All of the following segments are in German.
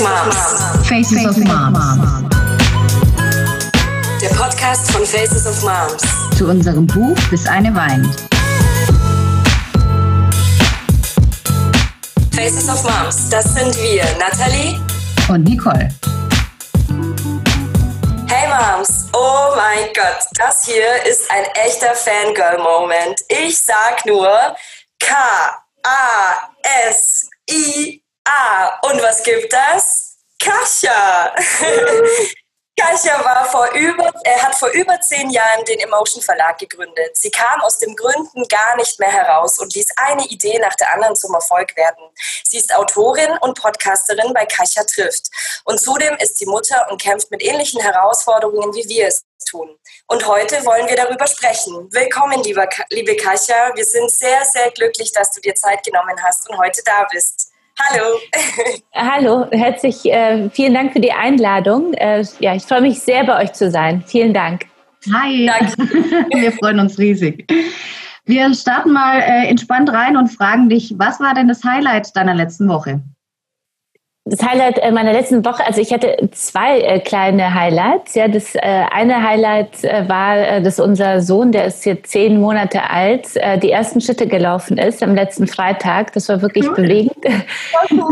of Moms. Faces of Moms. Der Podcast von Faces of Moms. Zu unserem Buch Bis eine weint. Faces of Moms, das sind wir, Nathalie Und Nicole. Hey Moms, oh mein Gott, das hier ist ein echter Fangirl-Moment. Ich sag nur K-A-S-I-A. Und was gibt das? Kascha! Kascha war vor über, er hat vor über zehn Jahren den Emotion Verlag gegründet. Sie kam aus den Gründen gar nicht mehr heraus und ließ eine Idee nach der anderen zum Erfolg werden. Sie ist Autorin und Podcasterin bei Kascha trifft. Und zudem ist sie Mutter und kämpft mit ähnlichen Herausforderungen, wie wir es tun. Und heute wollen wir darüber sprechen. Willkommen, lieber, liebe Kascha. Wir sind sehr, sehr glücklich, dass du dir Zeit genommen hast und heute da bist. Hallo. Hallo, herzlich äh, vielen Dank für die Einladung. Äh, ja, ich freue mich sehr, bei euch zu sein. Vielen Dank. Hi. Danke. Wir freuen uns riesig. Wir starten mal äh, entspannt rein und fragen dich, was war denn das Highlight deiner letzten Woche? Das Highlight äh, meiner letzten Woche, also ich hatte zwei äh, kleine Highlights. Ja, das äh, eine Highlight war, dass unser Sohn, der ist jetzt zehn Monate alt, die ersten Schritte gelaufen ist am letzten Freitag. Das war wirklich bewegend,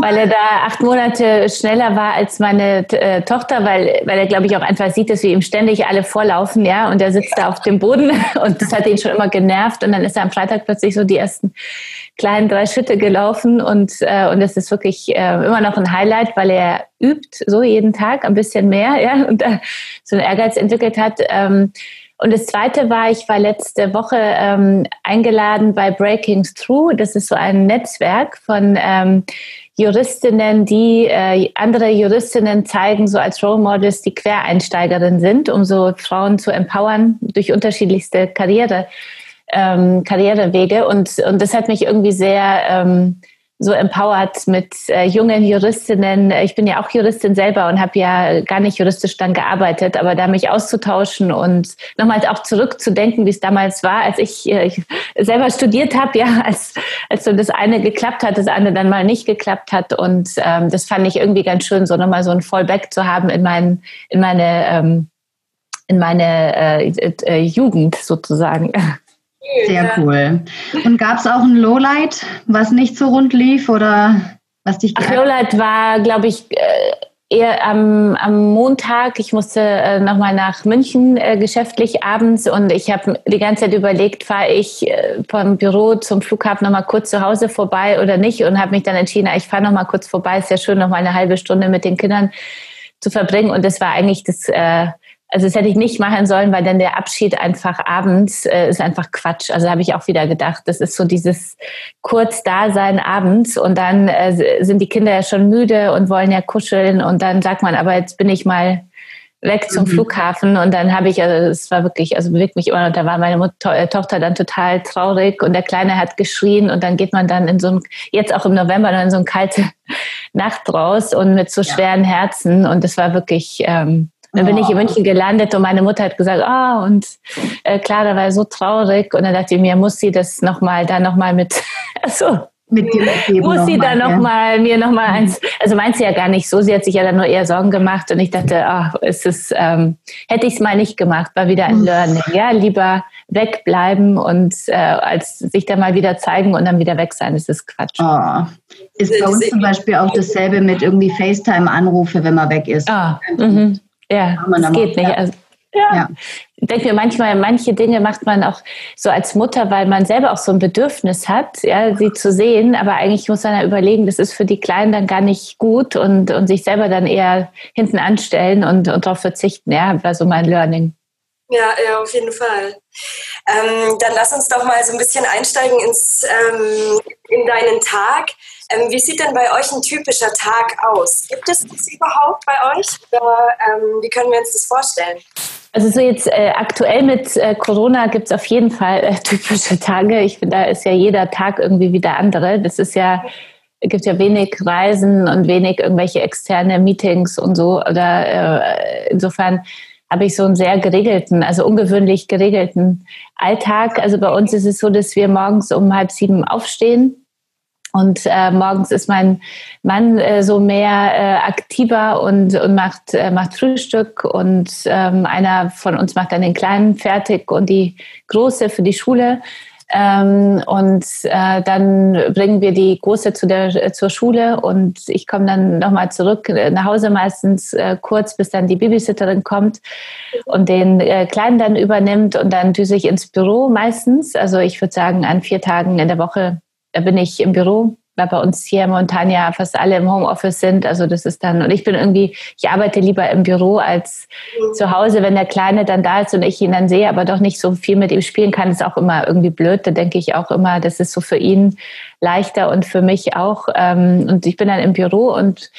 weil er da acht Monate schneller war als meine Tochter, weil, weil er, glaube ich, auch einfach sieht, dass wir ihm ständig alle vorlaufen, ja, und er sitzt da auf dem Boden und das hat ihn schon immer genervt und dann ist er am Freitag plötzlich so die ersten kleinen drei Schritte gelaufen und, und es ist wirklich immer noch ein Highlight, weil er übt so jeden Tag ein bisschen mehr ja, und äh, so einen Ehrgeiz entwickelt hat. Ähm, und das Zweite war, ich war letzte Woche ähm, eingeladen bei Breaking Through. Das ist so ein Netzwerk von ähm, Juristinnen, die äh, andere Juristinnen zeigen, so als Role Models, die Quereinsteigerinnen sind, um so Frauen zu empowern durch unterschiedlichste Karriere ähm, Karrierewege und, und das hat mich irgendwie sehr ähm, so empowert mit äh, jungen Juristinnen. Ich bin ja auch Juristin selber und habe ja gar nicht juristisch dann gearbeitet, aber da mich auszutauschen und nochmals auch zurückzudenken, wie es damals war, als ich, äh, ich selber studiert habe, ja, als, als so das eine geklappt hat, das andere dann mal nicht geklappt hat. Und ähm, das fand ich irgendwie ganz schön, so nochmal so ein Fallback zu haben in, mein, in meine, ähm, in meine äh, äh, Jugend sozusagen. Sehr cool. Und gab es auch ein Lowlight, was nicht so rund lief oder was dich Ach, Lowlight war, glaube ich, äh, eher am, am Montag. Ich musste äh, nochmal nach München äh, geschäftlich abends und ich habe die ganze Zeit überlegt, fahre ich äh, vom Büro zum Flughafen nochmal kurz zu Hause vorbei oder nicht und habe mich dann entschieden, ich fahre nochmal kurz vorbei. Ist ja schön, nochmal eine halbe Stunde mit den Kindern zu verbringen und das war eigentlich das äh, also das hätte ich nicht machen sollen, weil dann der Abschied einfach abends äh, ist einfach Quatsch. Also habe ich auch wieder gedacht, das ist so dieses kurz Dasein abends und dann äh, sind die Kinder ja schon müde und wollen ja kuscheln und dann sagt man, aber jetzt bin ich mal weg zum mhm. Flughafen und dann habe ich, also es war wirklich, also bewegt mich immer und da war meine Mutter, äh, Tochter dann total traurig und der Kleine hat geschrien und dann geht man dann in so ein, jetzt auch im November dann in so eine kalte Nacht raus und mit so schweren Herzen und das war wirklich, ähm, dann bin ich in München gelandet und meine Mutter hat gesagt, ah, oh, und äh, Clara war so traurig. Und dann dachte ich mir, muss sie das nochmal, da nochmal mit, also, mit dir muss sie da nochmal, ja. mir nochmal eins, also meint sie ja gar nicht so, sie hat sich ja dann nur eher Sorgen gemacht und ich dachte, ach, ist es, ähm, hätte ich es mal nicht gemacht, war wieder ein Learning, ja, lieber wegbleiben und äh, als sich da mal wieder zeigen und dann wieder weg sein, das ist Quatsch. Oh. Ist bei uns zum Beispiel auch dasselbe mit irgendwie FaceTime-Anrufe, wenn man weg ist. Ah, mhm. Ja, das geht nicht. Also, ja. ja. Ich denke mir manchmal, manche Dinge macht man auch so als Mutter, weil man selber auch so ein Bedürfnis hat, ja, sie zu sehen. Aber eigentlich muss man ja überlegen, das ist für die Kleinen dann gar nicht gut und, und sich selber dann eher hinten anstellen und, und darauf verzichten. Ja, war so mein Learning. Ja, ja, auf jeden Fall. Ähm, dann lass uns doch mal so ein bisschen einsteigen ins, ähm, in deinen Tag. Ähm, wie sieht denn bei euch ein typischer Tag aus? Gibt es das überhaupt bei euch? Oder ähm, wie können wir uns das vorstellen? Also so jetzt äh, aktuell mit äh, Corona gibt es auf jeden Fall äh, typische Tage. Ich finde, da ist ja jeder Tag irgendwie wieder andere. Das ist ja, gibt ja wenig Reisen und wenig irgendwelche externe Meetings und so. Oder äh, insofern habe ich so einen sehr geregelten, also ungewöhnlich geregelten Alltag. Also bei uns ist es so, dass wir morgens um halb sieben aufstehen Und äh, morgens ist mein Mann äh, so mehr äh, aktiver und, und macht, äh, macht Frühstück. Und ähm, einer von uns macht dann den Kleinen fertig und die Große für die Schule. Ähm, und äh, dann bringen wir die Große zu der, zur Schule und ich komme dann nochmal zurück äh, nach Hause meistens äh, kurz, bis dann die Babysitterin kommt und den äh, Kleinen dann übernimmt und dann düse ich ins Büro meistens. Also ich würde sagen, an vier Tagen in der Woche bin ich im Büro weil bei uns hier in Montagna fast alle im Homeoffice sind. Also das ist dann, und ich bin irgendwie, ich arbeite lieber im Büro als zu Hause, wenn der Kleine dann da ist und ich ihn dann sehe, aber doch nicht so viel mit ihm spielen kann, ist auch immer irgendwie blöd. Da denke ich auch immer, das ist so für ihn leichter und für mich auch. Ähm, und ich bin dann im Büro und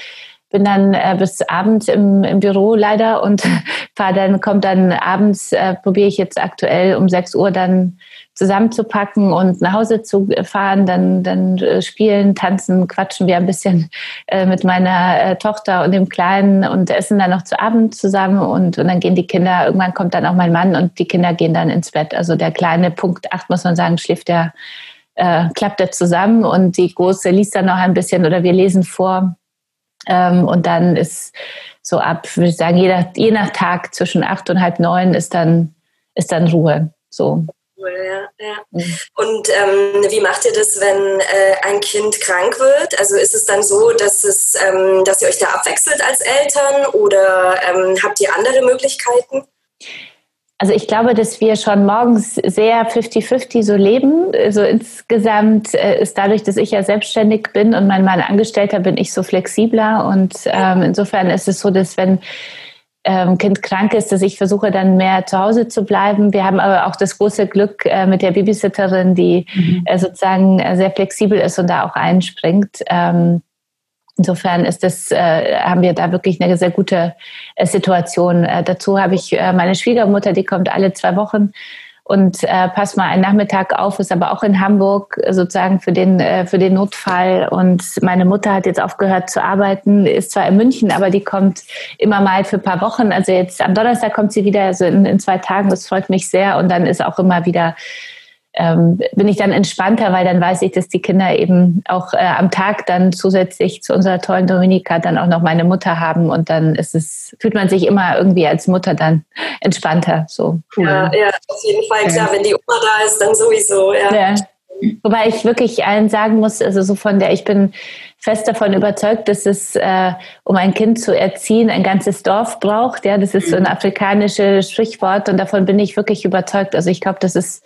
bin dann äh, bis abends im, im Büro leider und fahr dann, kommt dann abends, äh, probiere ich jetzt aktuell um 6 Uhr dann zusammenzupacken und nach Hause zu fahren, dann, dann äh, spielen, tanzen, quatschen wir ein bisschen äh, mit meiner äh, Tochter und dem Kleinen und essen dann noch zu Abend zusammen und, und dann gehen die Kinder, irgendwann kommt dann auch mein Mann und die Kinder gehen dann ins Bett. Also der kleine Punkt 8, muss man sagen, schläft der, äh, klappt er zusammen und die große liest dann noch ein bisschen oder wir lesen vor. Ähm, und dann ist so ab, würde ich sagen, je nach, je nach Tag zwischen acht und halb neun ist dann, ist dann Ruhe. So ja, ja. Mhm. Und ähm, wie macht ihr das, wenn äh, ein Kind krank wird? Also ist es dann so, dass, es, ähm, dass ihr euch da abwechselt als Eltern oder ähm, habt ihr andere Möglichkeiten? Also ich glaube, dass wir schon morgens sehr 50-50 so leben. Also insgesamt äh, ist dadurch, dass ich ja selbstständig bin und mein Mann Angestellter, bin ich so flexibler. Und ähm, insofern ist es so, dass wenn ähm, Kind krank ist, dass ich versuche dann mehr zu Hause zu bleiben. Wir haben aber auch das große Glück äh, mit der Babysitterin, die mhm. äh, sozusagen äh, sehr flexibel ist und da auch einspringt. Ähm, insofern ist das, äh, haben wir da wirklich eine sehr gute äh, Situation. Dazu habe ich meine Schwiegermutter, die kommt alle zwei Wochen und äh, pass mal einen Nachmittag auf, ist aber auch in Hamburg sozusagen für den, äh, für den Notfall. Und meine Mutter hat jetzt aufgehört zu arbeiten, ist zwar in München, aber die kommt immer mal für ein paar Wochen. Also jetzt am Donnerstag kommt sie wieder, also in, in zwei Tagen, das freut mich sehr. Und dann ist auch immer wieder ähm, bin ich dann entspannter, weil dann weiß ich, dass die Kinder eben auch äh, am Tag dann zusätzlich zu unserer tollen Dominika dann auch noch meine Mutter haben und dann ist es, fühlt man sich immer irgendwie als Mutter dann entspannter. So. Cool. Ja, ja, auf jeden Fall, klar, wenn die Oma da ist, dann sowieso, ja. ja. Wobei ich wirklich allen sagen muss, also so von der, ich bin fest davon überzeugt, dass es, äh, um ein Kind zu erziehen, ein ganzes Dorf braucht. Ja, das ist so ein mhm. afrikanisches Sprichwort und davon bin ich wirklich überzeugt. Also ich glaube, das ist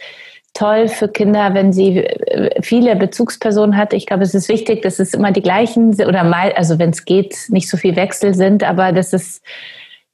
toll für Kinder, wenn sie äh, viele Bezugspersonen hat. Ich glaube, es ist wichtig, dass es immer die gleichen oder mal, also wenn es geht, nicht so viel Wechsel sind, aber dass es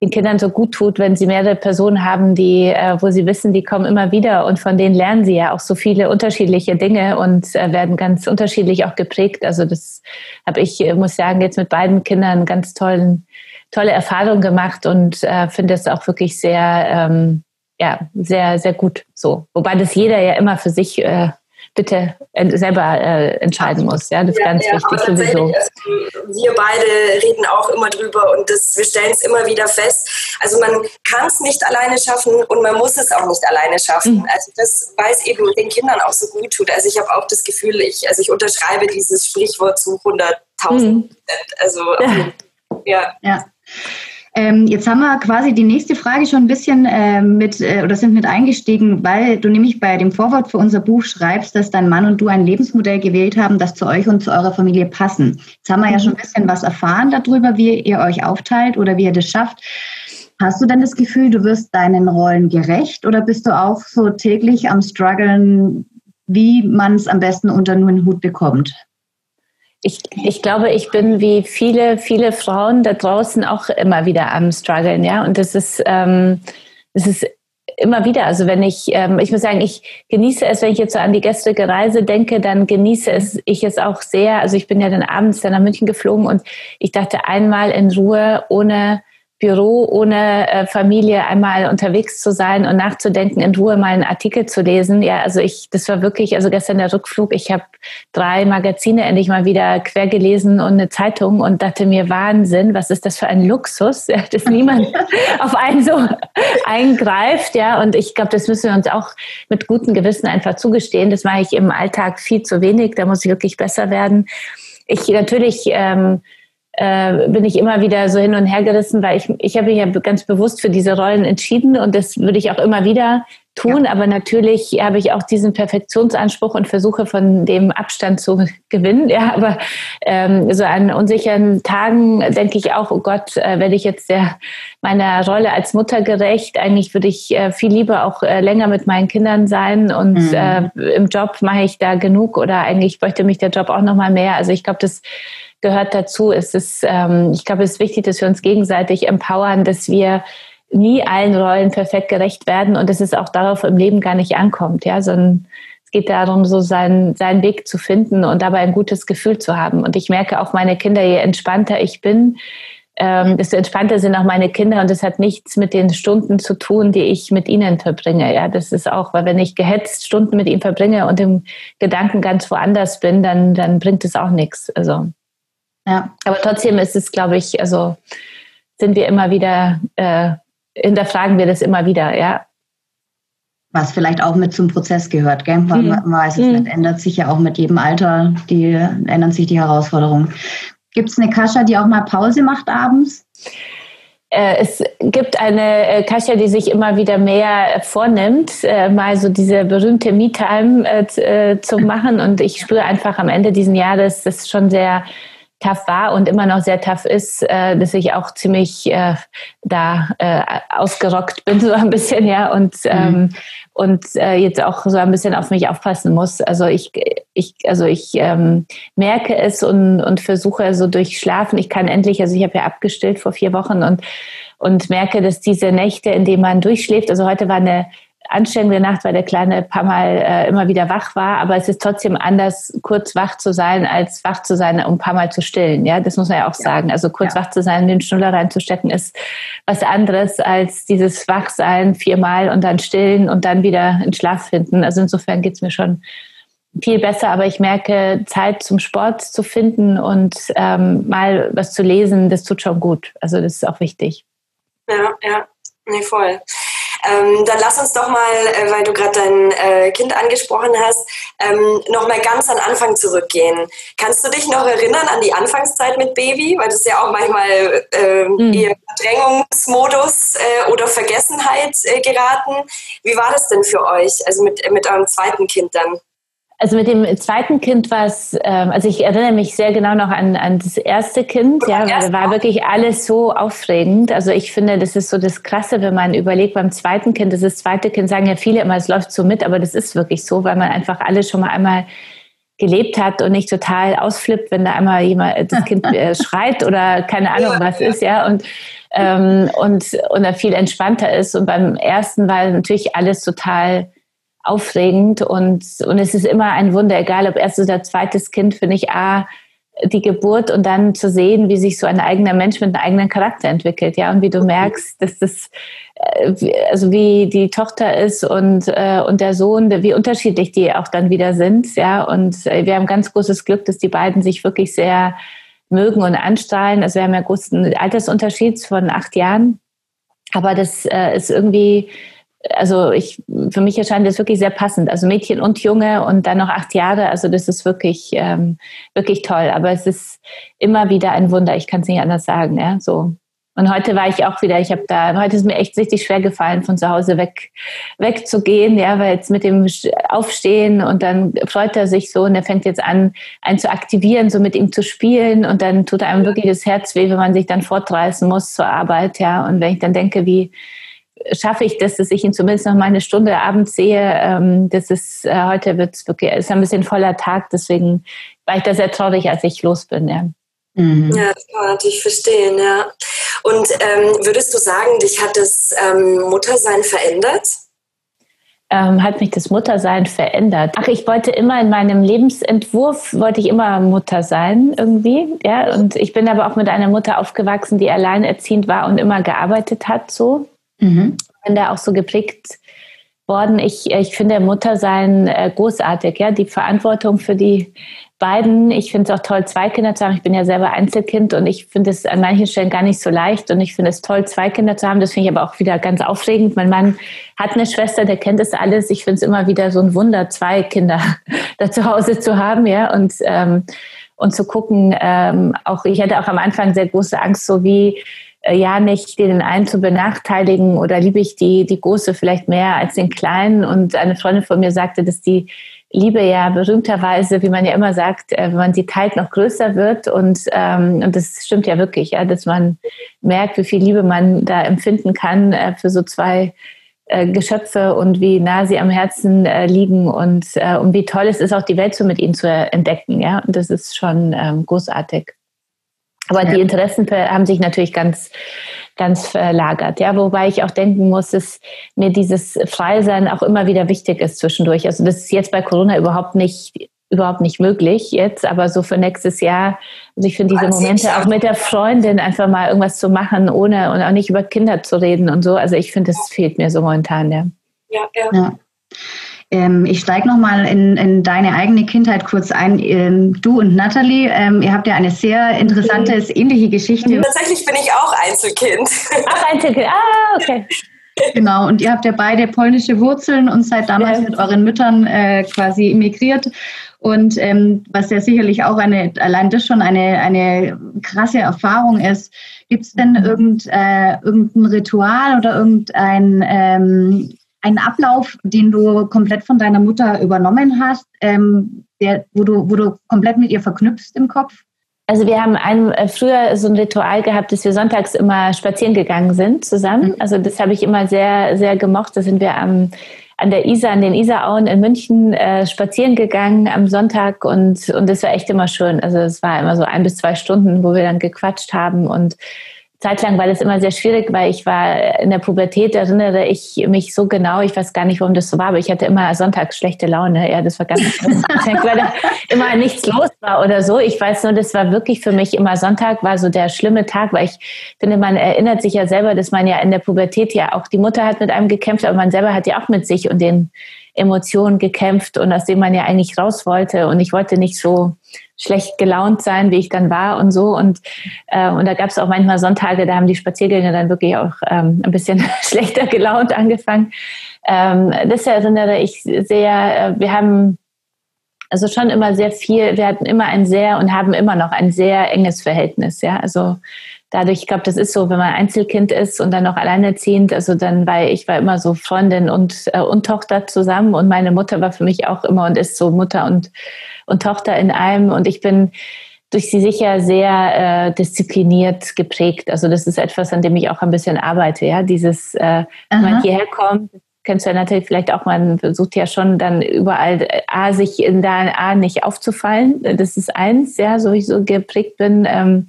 den Kindern so gut tut, wenn sie mehrere Personen haben, die, äh, wo sie wissen, die kommen immer wieder und von denen lernen sie ja auch so viele unterschiedliche Dinge und äh, werden ganz unterschiedlich auch geprägt. Also das habe ich, muss sagen, jetzt mit beiden Kindern ganz tollen, tolle Erfahrungen gemacht und äh, finde es auch wirklich sehr ähm, ja, sehr, sehr gut so. Wobei das jeder ja immer für sich äh, bitte selber äh, entscheiden muss. Ja, das ist ja, ganz ja, wichtig sowieso. Also, wir beide reden auch immer drüber und das, wir stellen es immer wieder fest. Also man kann es nicht alleine schaffen und man muss es auch nicht alleine schaffen. Mhm. Also das weiß eben den Kindern auch so gut tut. Also ich habe auch das Gefühl, ich, also ich unterschreibe dieses Sprichwort zu 100.000 mhm. Also ja. ja. Ähm, jetzt haben wir quasi die nächste Frage schon ein bisschen äh, mit äh, oder sind mit eingestiegen, weil du nämlich bei dem Vorwort für unser Buch schreibst, dass dein Mann und du ein Lebensmodell gewählt haben, das zu euch und zu eurer Familie passen. Jetzt haben wir ja schon ein bisschen was erfahren darüber, wie ihr euch aufteilt oder wie ihr das schafft. Hast du denn das Gefühl, du wirst deinen Rollen gerecht oder bist du auch so täglich am struggeln, wie man es am besten unter nur einen Hut bekommt? Ich, ich glaube, ich bin wie viele, viele Frauen da draußen auch immer wieder am struggeln, ja. Und das ist, ähm, das ist immer wieder. Also wenn ich, ähm, ich muss sagen, ich genieße es, wenn ich jetzt so an die gestrige Reise denke, dann genieße es ich es auch sehr. Also ich bin ja dann abends dann nach München geflogen und ich dachte einmal in Ruhe, ohne Büro ohne äh, Familie einmal unterwegs zu sein und nachzudenken, in Ruhe mal einen Artikel zu lesen. Ja, also ich, das war wirklich, also gestern der Rückflug, ich habe drei Magazine endlich mal wieder quer gelesen und eine Zeitung und dachte mir, Wahnsinn, was ist das für ein Luxus, ja, dass niemand auf einen so eingreift. Ja, und ich glaube, das müssen wir uns auch mit gutem Gewissen einfach zugestehen. Das mache ich im Alltag viel zu wenig, da muss ich wirklich besser werden. Ich natürlich ähm, äh, bin ich immer wieder so hin und her gerissen, weil ich, ich habe mich ja ganz bewusst für diese Rollen entschieden und das würde ich auch immer wieder tun. Ja. Aber natürlich habe ich auch diesen Perfektionsanspruch und versuche von dem Abstand zu gewinnen. Ja, aber ähm, so an unsicheren Tagen denke ich auch, oh Gott, äh, werde ich jetzt der, meiner Rolle als Mutter gerecht? Eigentlich würde ich äh, viel lieber auch äh, länger mit meinen Kindern sein und mhm. äh, im Job mache ich da genug oder eigentlich bräuchte mich der Job auch noch mal mehr. Also ich glaube, das gehört dazu. Es ist, ähm, ich glaube, es ist wichtig, dass wir uns gegenseitig empowern, dass wir nie allen Rollen perfekt gerecht werden und dass es auch darauf im Leben gar nicht ankommt, ja, sondern es geht darum, so seinen, seinen Weg zu finden und dabei ein gutes Gefühl zu haben. Und ich merke auch meine Kinder, je entspannter ich bin, ähm, desto entspannter sind auch meine Kinder und das hat nichts mit den Stunden zu tun, die ich mit ihnen verbringe. Ja, das ist auch, weil wenn ich gehetzt Stunden mit ihnen verbringe und im Gedanken ganz woanders bin, dann, dann bringt es auch nichts. Also ja. Aber trotzdem ist es, glaube ich, also sind wir immer wieder, äh, hinterfragen wir das immer wieder, ja. Was vielleicht auch mit zum Prozess gehört, gell? Man, mhm. man weiß es mhm. nicht, ändert sich ja auch mit jedem Alter, die ändern sich die Herausforderungen. Gibt es eine Kascha, die auch mal Pause macht abends? Äh, es gibt eine äh, Kascha, die sich immer wieder mehr vornimmt, äh, mal so diese berühmte Me-Time zu machen. Und ich spüre einfach am Ende dieses Jahres, das ist schon sehr tough war und immer noch sehr tough ist, äh, dass ich auch ziemlich äh, da äh, ausgerockt bin, so ein bisschen, ja, und, mhm. ähm, und äh, jetzt auch so ein bisschen auf mich aufpassen muss. Also ich, ich, also ich ähm, merke es und, und versuche so durch Schlafen, ich kann endlich, also ich habe ja abgestillt vor vier Wochen und, und merke, dass diese Nächte, in denen man durchschläft, also heute war eine anstrengende Nacht, weil der Kleine ein paar Mal äh, immer wieder wach war. Aber es ist trotzdem anders, kurz wach zu sein, als wach zu sein, um ein paar Mal zu stillen. Ja, das muss man ja auch ja. sagen. Also kurz ja. wach zu sein, den Schnuller reinzustecken, ist was anderes als dieses Wachsein viermal und dann stillen und dann wieder in Schlaf finden. Also insofern geht's mir schon viel besser, aber ich merke, Zeit zum Sport zu finden und ähm, mal was zu lesen, das tut schon gut. Also das ist auch wichtig. Ja, ja, nee, voll. Ähm, dann lass uns doch mal, äh, weil du gerade dein äh, Kind angesprochen hast, ähm, noch mal ganz an Anfang zurückgehen. Kannst du dich noch erinnern an die Anfangszeit mit Baby? Weil das ist ja auch manchmal äh, mhm. eher Verdrängungsmodus äh, oder Vergessenheit äh, geraten. Wie war das denn für euch, also mit, mit eurem zweiten Kind dann? Also mit dem zweiten Kind war es, ähm, also ich erinnere mich sehr genau noch an, an das erste Kind, ja, weil war wirklich alles so aufregend. Also ich finde, das ist so das Krasse, wenn man überlegt, beim zweiten Kind, das ist das zweite Kind, sagen ja viele immer, es läuft so mit, aber das ist wirklich so, weil man einfach alles schon mal einmal gelebt hat und nicht total ausflippt, wenn da einmal jemand das Kind äh, schreit oder keine Ahnung was ist, ja und ähm, und und er viel entspannter ist. Und beim ersten war natürlich alles total aufregend und, und es ist immer ein Wunder, egal ob erstes oder zweites Kind, finde ich, A, die Geburt und dann zu sehen, wie sich so ein eigener Mensch mit einem eigenen Charakter entwickelt, ja, und wie du merkst, dass das, äh, also wie die Tochter ist und, äh, und der Sohn, wie unterschiedlich die auch dann wieder sind, ja, und äh, wir haben ganz großes Glück, dass die beiden sich wirklich sehr mögen und anstrahlen, also wir haben ja großen Altersunterschied von acht Jahren, aber das ist irgendwie, also ich, für mich erscheint das wirklich sehr passend. Also Mädchen und Junge und dann noch acht Jahre. Also das ist wirklich, ähm, wirklich toll. Aber es ist immer wieder ein Wunder. Ich kann es nicht anders sagen. Ja, so. Und heute war ich auch wieder, ich habe da, heute ist mir echt richtig schwer gefallen, von zu Hause weg, wegzugehen, ja, weil jetzt mit dem Aufstehen und dann freut er sich so und er fängt jetzt an, einen zu aktivieren, so mit ihm zu spielen und dann tut einem wirklich das Herz weh, wenn man sich dann fortreißen muss zur Arbeit, ja. Und wenn ich dann denke, wie, schaffe ich das, dass ich ihn zumindest noch mal eine Stunde abends sehe. Ähm, das ist äh, heute wird es wirklich ist ein bisschen voller Tag, deswegen war ich da sehr traurig, als ich los bin. Ja. Mhm. Ja, das kann man natürlich verstehen, ja. Und ähm, würdest du sagen, dich hat das ähm, Muttersein verändert? ähm, hat mich das Muttersein verändert. Ach, ich wollte immer in meinem Lebensentwurf, wollte ich immer Mutter sein irgendwie. Ja? Und ich bin aber auch mit einer Mutter aufgewachsen, die alleinerziehend war und immer gearbeitet hat so. Mhm. Bin da auch so geprägt worden. Ich, ich finde Muttersein äh, großartig, ja, die Verantwortung für die beiden. Ich finde es auch toll, zwei Kinder zu haben. Ich bin ja selber Einzelkind und ich finde es an manchen Stellen gar nicht so leicht. Und ich finde es toll, zwei Kinder zu haben. Das finde ich aber auch wieder ganz aufregend. Mein Mann hat eine Schwester, der kennt das alles. Ich finde es immer wieder so ein Wunder, zwei Kinder da zu Hause zu haben, ja. Und, ähm, und zu gucken, ähm, auch ich hatte auch am Anfang sehr große Angst, so wie äh, ja nicht den einen zu benachteiligen oder liebe ich die, die große vielleicht mehr als den kleinen. Und eine Freundin von mir sagte, dass die Liebe ja berühmterweise, wie man ja immer sagt, äh, wenn man sie teilt, noch größer wird. Und, ähm, und das stimmt ja wirklich, ja, dass man merkt, wie viel Liebe man da empfinden kann äh, für so zwei Geschöpfe und wie nah sie am Herzen äh, liegen und, äh, und wie toll es ist, auch die Welt so mit ihnen zu entdecken. Ja, und das ist schon ähm, großartig. Aber ja. die Interessen haben sich natürlich ganz, ganz verlagert. Ja, wobei ich auch denken muss, dass mir dieses Freisein auch immer wieder wichtig ist zwischendurch. Also das ist jetzt bei Corona überhaupt nicht überhaupt nicht möglich jetzt, aber so für nächstes Jahr. Also ich finde diese Momente auch mit der Freundin einfach mal irgendwas zu machen, ohne und auch nicht über Kinder zu reden und so. Also ich finde, das fehlt mir so momentan. Ja, ja. ja. ja. Ähm, ich steige nochmal in, in deine eigene Kindheit kurz ein. Ähm, du und Natalie, ähm, ihr habt ja eine sehr interessante, mhm. ähnliche Geschichte. Tatsächlich bin ich auch Einzelkind. Ach, Einzelkind. Ah, okay. Genau, und ihr habt ja beide polnische Wurzeln und seid damals ja. mit euren Müttern äh, quasi emigriert. Und ähm, was ja sicherlich auch eine, allein das schon eine, eine krasse Erfahrung ist, gibt es denn irgend, äh, irgendein Ritual oder irgendein ähm, einen Ablauf, den du komplett von deiner Mutter übernommen hast, ähm, der, wo, du, wo du komplett mit ihr verknüpfst im Kopf? Also wir haben ein, äh, früher so ein Ritual gehabt, dass wir sonntags immer spazieren gegangen sind zusammen. Mhm. Also das habe ich immer sehr, sehr gemocht. Da sind wir am, an der Isar, an den Isarauen in München äh, spazieren gegangen am Sonntag und, und das war echt immer schön. Also es war immer so ein bis zwei Stunden, wo wir dann gequatscht haben und Zeitlang war das immer sehr schwierig, weil ich war in der Pubertät, erinnere ich mich so genau, ich weiß gar nicht, warum das so war, aber ich hatte immer sonntags schlechte Laune. Ja, das war ganz schlimm, weil da immer nichts los war oder so. Ich weiß nur, das war wirklich für mich immer Sonntag, war so der schlimme Tag, weil ich finde, man erinnert sich ja selber, dass man ja in der Pubertät ja auch, die Mutter hat mit einem gekämpft, aber man selber hat ja auch mit sich und den Emotionen gekämpft und aus dem man ja eigentlich raus wollte. Und ich wollte nicht so schlecht gelaunt sein, wie ich dann war und so. Und, äh, und da gab es auch manchmal Sonntage, da haben die Spaziergänge dann wirklich auch ähm, ein bisschen schlechter gelaunt angefangen. Ähm, das erinnere ich sehr. Äh, wir haben also schon immer sehr viel, wir hatten immer ein sehr und haben immer noch ein sehr enges Verhältnis, ja. Also dadurch, ich glaube, das ist so, wenn man Einzelkind ist und dann noch alleinerziehend, also dann war ich war immer so Freundin und, äh, und Tochter zusammen und meine Mutter war für mich auch immer und ist so Mutter und, und Tochter in einem und ich bin durch sie sicher sehr äh, diszipliniert geprägt. Also das ist etwas, an dem ich auch ein bisschen arbeite, ja, dieses, äh, wenn man hierher kommt, kennst du ja natürlich vielleicht auch, man versucht ja schon dann überall äh, A, sich in der A nicht aufzufallen. Das ist eins, ja, so ich so geprägt bin. Ähm,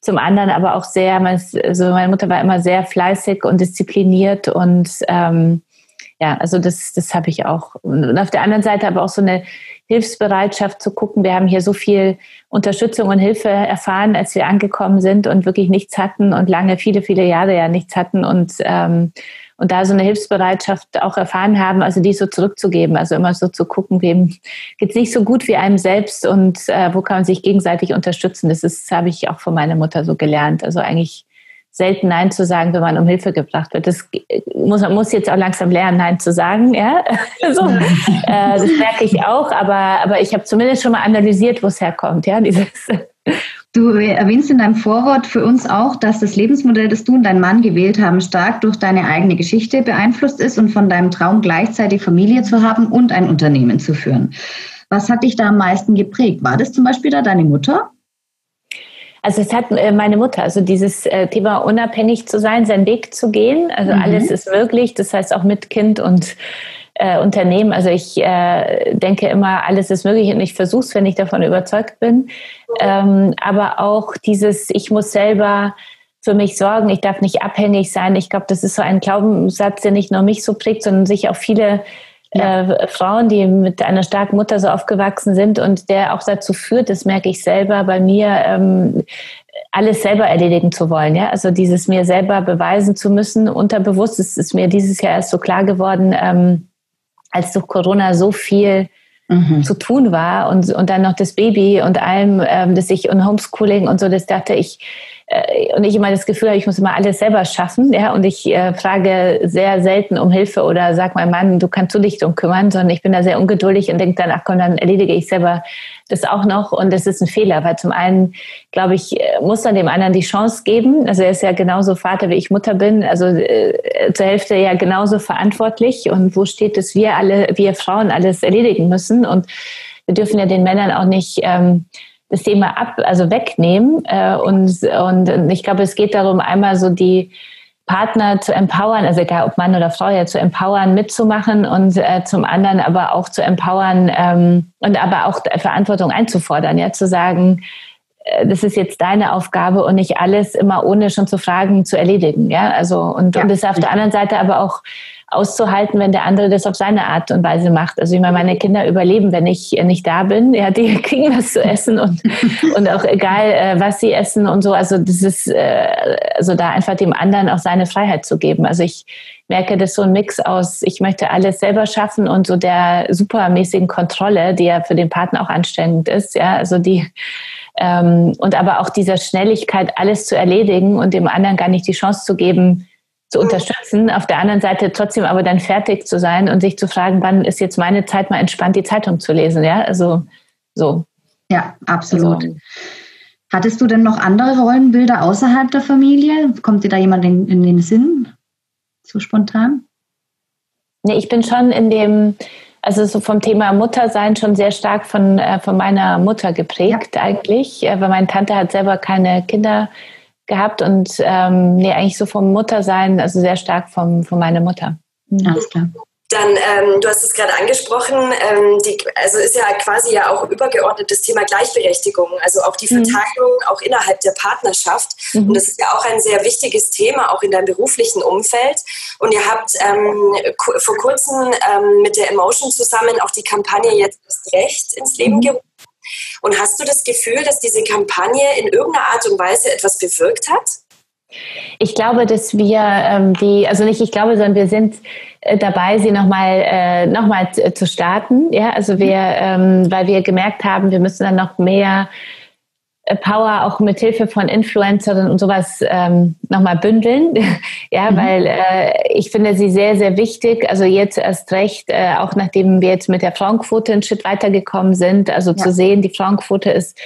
zum anderen aber auch sehr, also meine Mutter war immer sehr fleißig und diszipliniert und ähm, ja, also das, das habe ich auch. Und auf der anderen Seite aber auch so eine Hilfsbereitschaft zu gucken. Wir haben hier so viel Unterstützung und Hilfe erfahren, als wir angekommen sind und wirklich nichts hatten und lange, viele, viele Jahre ja nichts hatten und ähm, und da so eine Hilfsbereitschaft auch erfahren haben, also die so zurückzugeben, also immer so zu gucken, wem geht es nicht so gut wie einem selbst und äh, wo kann man sich gegenseitig unterstützen. Das ist, habe ich auch von meiner Mutter so gelernt. Also eigentlich selten Nein zu sagen, wenn man um Hilfe gebracht wird. Das muss man muss jetzt auch langsam lernen, Nein zu sagen. Ja, so, äh, das merke ich auch. Aber aber ich habe zumindest schon mal analysiert, wo es herkommt. Ja, dieses Du erwähnst in deinem Vorwort für uns auch, dass das Lebensmodell, das du und dein Mann gewählt haben, stark durch deine eigene Geschichte beeinflusst ist und von deinem Traum gleichzeitig Familie zu haben und ein Unternehmen zu führen. Was hat dich da am meisten geprägt? War das zum Beispiel da deine Mutter? Also es hat äh, meine Mutter, also dieses äh, Thema unabhängig zu sein, seinen Weg zu gehen. Also mhm. alles ist möglich, das heißt auch mit Kind und äh, Unternehmen. Also ich äh, denke immer, alles ist möglich und ich versuche es, wenn ich davon überzeugt bin. Ähm, aber auch dieses, ich muss selber für mich sorgen, ich darf nicht abhängig sein. Ich glaube, das ist so ein Glaubenssatz, der nicht nur mich so prägt, sondern sich auch viele ja. äh, Frauen, die mit einer starken Mutter so aufgewachsen sind und der auch dazu führt, das merke ich selber bei mir, ähm, alles selber erledigen zu wollen. Ja? Also dieses mir selber beweisen zu müssen, unterbewusst, es ist mir dieses Jahr erst so klar geworden, ähm, als durch Corona so viel mhm. zu tun war und, und dann noch das Baby und allem, ähm, dass ich und Homeschooling und so, das dachte ich, und ich immer das Gefühl habe, ich muss immer alles selber schaffen, ja, und ich äh, frage sehr selten um Hilfe oder sag meinem Mann, du kannst du dich drum kümmern, sondern ich bin da sehr ungeduldig und denke dann, ach komm, dann erledige ich selber das auch noch. Und das ist ein Fehler, weil zum einen, glaube ich, äh, muss man dem anderen die Chance geben, also er ist ja genauso Vater, wie ich Mutter bin, also äh, zur Hälfte ja genauso verantwortlich. Und wo steht es, wir alle, wir Frauen alles erledigen müssen? Und wir dürfen ja den Männern auch nicht ähm, das Thema ab, also wegnehmen. Äh, und, und ich glaube, es geht darum, einmal so die Partner zu empowern, also egal ob Mann oder Frau, ja zu empowern, mitzumachen und äh, zum anderen aber auch zu empowern ähm, und aber auch Verantwortung einzufordern, ja, zu sagen, das ist jetzt deine Aufgabe und nicht alles immer ohne schon zu fragen zu erledigen, ja, also und, ja. und das auf der anderen Seite aber auch auszuhalten, wenn der andere das auf seine Art und Weise macht. Also ich meine, meine Kinder überleben, wenn ich nicht da bin. Ja, die kriegen was zu essen und, und auch egal, äh, was sie essen und so. Also das ist, äh, also da einfach dem anderen auch seine Freiheit zu geben. Also ich merke, das so ein Mix aus, ich möchte alles selber schaffen und so der supermäßigen Kontrolle, die ja für den Partner auch anstrengend ist. Ja, also die, ähm, und aber auch dieser Schnelligkeit, alles zu erledigen und dem anderen gar nicht die Chance zu geben, zu unterstützen, auf der anderen Seite trotzdem aber dann fertig zu sein und sich zu fragen, wann ist jetzt meine Zeit mal entspannt, die Zeitung zu lesen, ja, also so. Ja, absolut. Also, Hattest du denn noch andere Rollenbilder außerhalb der Familie? Kommt dir da jemand in, in den Sinn? So spontan? Nee, ich bin schon in dem, also so vom Thema Muttersein schon sehr stark von, äh, von meiner Mutter geprägt ja. eigentlich, äh, weil meine Tante hat selber keine Kinder gehabt und ähm, nee, eigentlich so vom Muttersein, also sehr stark vom, von meiner Mutter. Alles klar. Dann, ähm, du hast es gerade angesprochen, ähm, die, also ist ja quasi ja auch übergeordnetes Thema Gleichberechtigung, also auch die. Verteilung mhm. auch innerhalb der Partnerschaft. Mhm. Und das ist ja auch ein sehr wichtiges Thema, auch in deinem beruflichen Umfeld. Und ihr habt ähm, vor kurzem ähm, mit der Emotion zusammen auch die Kampagne Jetzt das Recht ins Leben mhm. gerufen. Und hast du das Gefühl, dass diese Kampagne in irgendeiner Art und Weise etwas bewirkt hat? Ich glaube, dass wir ähm, die, also nicht ich glaube, sondern wir sind dabei, sie nochmal äh, noch mal zu starten. Ja, also wir, ähm, weil wir gemerkt haben, wir müssen dann noch mehr äh, Power auch mit Hilfe von Influencerinnen und sowas ähm, nochmal bündeln. ja, mhm. weil äh, ich finde sie sehr, sehr wichtig. Also jetzt erst recht, äh, auch nachdem wir jetzt mit der Frauenquote einen Schritt weitergekommen sind, also ja. zu sehen, die Frauenquote ist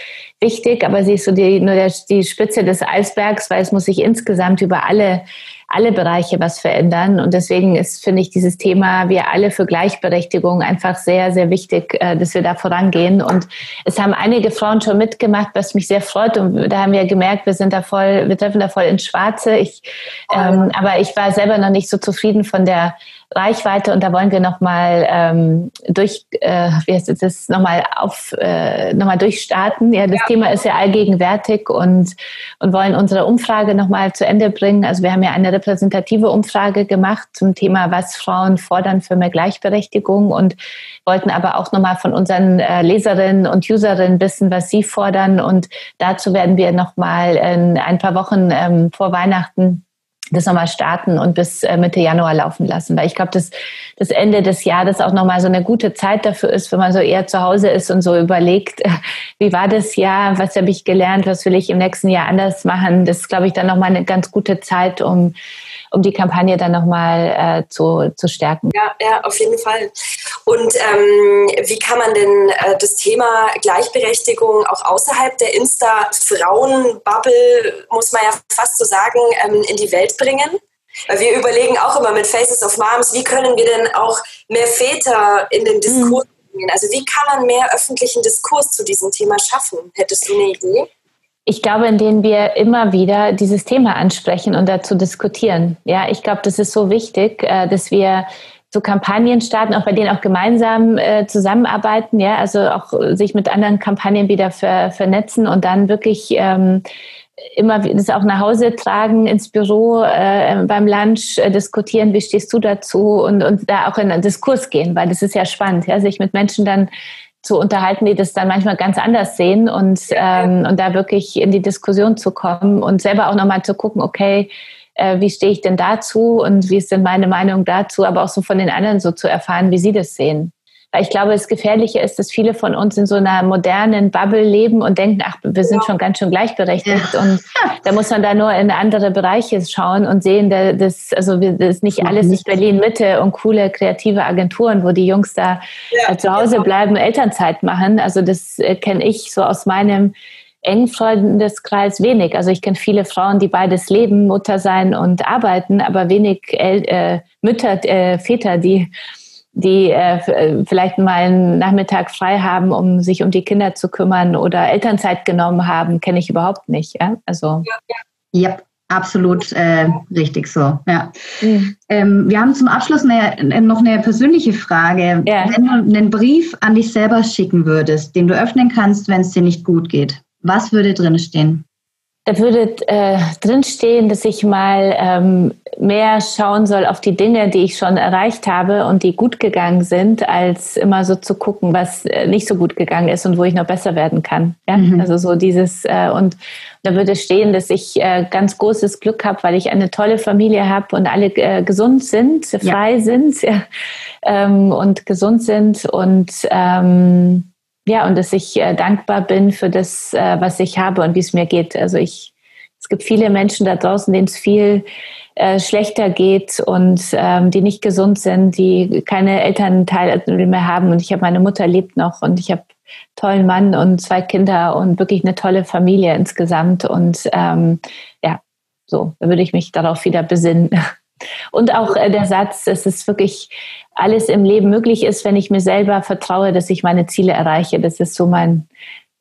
wichtig, aber sie ist so die, nur der, die Spitze des Eisbergs, weil es muss sich insgesamt über alle alle Bereiche was verändern. Und deswegen ist, finde ich, dieses Thema, wir alle für Gleichberechtigung einfach sehr, sehr wichtig, äh, dass wir da vorangehen. Und es haben einige Frauen schon mitgemacht, was mich sehr freut. Und da haben wir gemerkt, wir sind da voll, wir treffen da voll ins Schwarze. Ich, ähm, aber ich war selber noch nicht so zufrieden von der Reichweite und da wollen wir nochmal ähm, durch, äh, wie heißt das, nochmal auf, äh, nochmal durchstarten. Ja, das ja. Thema ist ja allgegenwärtig und, und wollen unsere Umfrage nochmal zu Ende bringen. Also wir haben ja eine repräsentative Umfrage gemacht zum Thema, was Frauen fordern für mehr Gleichberechtigung und wollten aber auch nochmal von unseren äh, Leserinnen und Userinnen wissen, was sie fordern und dazu werden wir nochmal in ein paar Wochen ähm, vor Weihnachten das nochmal starten und bis äh, Mitte Januar laufen lassen. Weil ich glaube, dass das Ende des Jahres auch nochmal so eine gute Zeit dafür ist, wenn man so eher zu Hause ist und so überlegt, wie war das Jahr, was habe ich gelernt, was will ich im nächsten Jahr anders machen. Das ist, glaube ich, dann nochmal eine ganz gute Zeit, um um die Kampagne dann nochmal äh, zu, zu stärken. Ja, ja, auf jeden Fall. Und ähm, wie kann man denn äh, das Thema Gleichberechtigung auch außerhalb der Insta-Frauen-Bubble, muss man ja fast so sagen, ähm, in die Welt bringen? Weil wir überlegen auch immer mit Faces of Moms, wie können wir denn auch mehr Väter in den Diskurs mhm. bringen? Also wie kann man mehr öffentlichen Diskurs zu diesem Thema schaffen? Hättest du eine Idee? ich glaube, in denen wir immer wieder dieses Thema ansprechen und dazu diskutieren. Ja, ich glaube, das ist so wichtig, äh, dass wir so Kampagnen starten, auch bei denen auch gemeinsam äh, zusammenarbeiten, ja, also auch sich mit anderen Kampagnen wieder ver, vernetzen und dann wirklich ähm, immer das auch nach Hause tragen, ins Büro, äh, beim Lunch äh, diskutieren, wie stehst du dazu und, und da auch in einen Diskurs gehen, weil das ist ja spannend, ja, sich mit Menschen dann zu unterhalten, die das dann manchmal ganz anders sehen und, ähm, und da wirklich in die Diskussion zu kommen und selber auch nochmal zu gucken, okay, äh, wie stehe ich denn dazu und wie ist denn meine Meinung dazu, aber auch so von den anderen so zu erfahren, wie sie das sehen. Weil ich glaube, das Gefährliche ist, dass viele von uns in so einer modernen Bubble leben und denken, ach, wir sind schon ganz schön gleichberechtigt. Ja. Und da muss man da nur in andere Bereiche schauen und sehen, dass, also das ist nicht alles nicht Berlin-Mitte und coole kreative Agenturen, wo die Jungs da ja, äh, zu Hause genau. bleiben, Elternzeit machen. Also das äh, kenne ich so aus meinem engen Freundeskreis wenig. Also ich kenne viele Frauen, die beides leben, Mutter sein und arbeiten, aber wenig El äh, Mütter, äh, Väter, die die äh, äh, vielleicht mal einen Nachmittag frei haben, um sich um die Kinder zu kümmern oder Elternzeit genommen haben, kenne ich überhaupt nicht. Ja, also. Ja, ja. absolut äh, richtig so. Ja. Mhm. Ähm, wir haben zum Abschluss eine, noch eine persönliche Frage. Ja. Wenn du einen Brief an dich selber schicken würdest, den du öffnen kannst, wenn es dir nicht gut geht, was würde drin stehen? Da würde äh, drinstehen, dass ich mal ähm, mehr schauen soll auf die Dinge, die ich schon erreicht habe und die gut gegangen sind, als immer so zu gucken, was äh, nicht so gut gegangen ist und wo ich noch besser werden kann. Ja? Mhm. Also so dieses äh, und da würde stehen, dass ich äh, ganz großes Glück habe, weil ich eine tolle Familie habe und alle äh, gesund sind, frei ja. sind ja, ähm, und gesund sind und ähm, ja, und dass ich äh, dankbar bin für das, äh, was ich habe und wie es mir geht. Also ich, es gibt viele Menschen da draußen, denen es viel äh, schlechter geht und ähm, die nicht gesund sind, die keine Elternteile mehr haben. Und ich habe meine Mutter lebt noch und ich habe tollen Mann und zwei Kinder und wirklich eine tolle Familie insgesamt. Und ähm, ja, so, da würde ich mich darauf wieder besinnen. Und auch äh, der Satz, dass es wirklich alles im Leben möglich ist, wenn ich mir selber vertraue, dass ich meine Ziele erreiche. Das ist so mein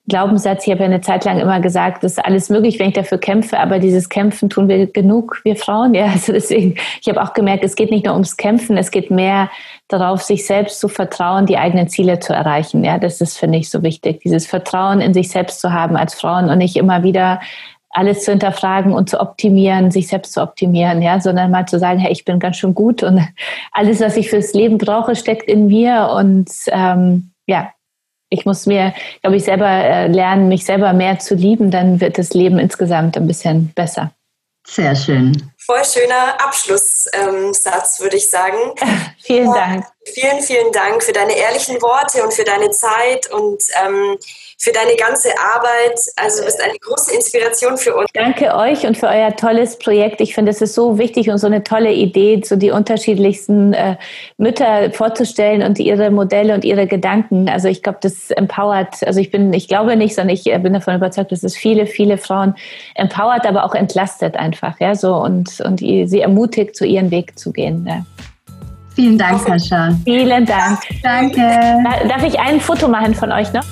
Glaubenssatz. Ich habe ja eine Zeit lang immer gesagt, das ist alles möglich, wenn ich dafür kämpfe, aber dieses Kämpfen tun wir genug, wir Frauen. Ja, also deswegen, ich habe auch gemerkt, es geht nicht nur ums Kämpfen, es geht mehr darauf, sich selbst zu vertrauen, die eigenen Ziele zu erreichen. Ja, das ist, finde ich, so wichtig, dieses Vertrauen in sich selbst zu haben als Frauen und nicht immer wieder alles zu hinterfragen und zu optimieren, sich selbst zu optimieren, ja, sondern mal zu sagen, hey, ich bin ganz schön gut und alles, was ich fürs Leben brauche, steckt in mir und ähm, ja, ich muss mir, glaube ich, selber äh, lernen, mich selber mehr zu lieben, dann wird das Leben insgesamt ein bisschen besser. Sehr schön. Voll schöner Abschlusssatz, ähm, würde ich sagen. vielen Dank. Vielen, vielen Dank für deine ehrlichen Worte und für deine Zeit und ähm, für deine ganze Arbeit. Also du bist eine große Inspiration für uns. Danke euch und für euer tolles Projekt. Ich finde, es ist so wichtig und so eine tolle Idee, so die unterschiedlichsten äh, Mütter vorzustellen und ihre Modelle und ihre Gedanken. Also ich glaube, das empowert. Also ich bin, ich glaube nicht, sondern ich äh, bin davon überzeugt, dass es viele, viele Frauen empowert, aber auch entlastet einfach, ja, so und und sie ermutigt, zu ihren Weg zu gehen. Ja. Vielen Dank, Sascha. Vielen Dank. Danke. Darf ich ein Foto machen von euch noch?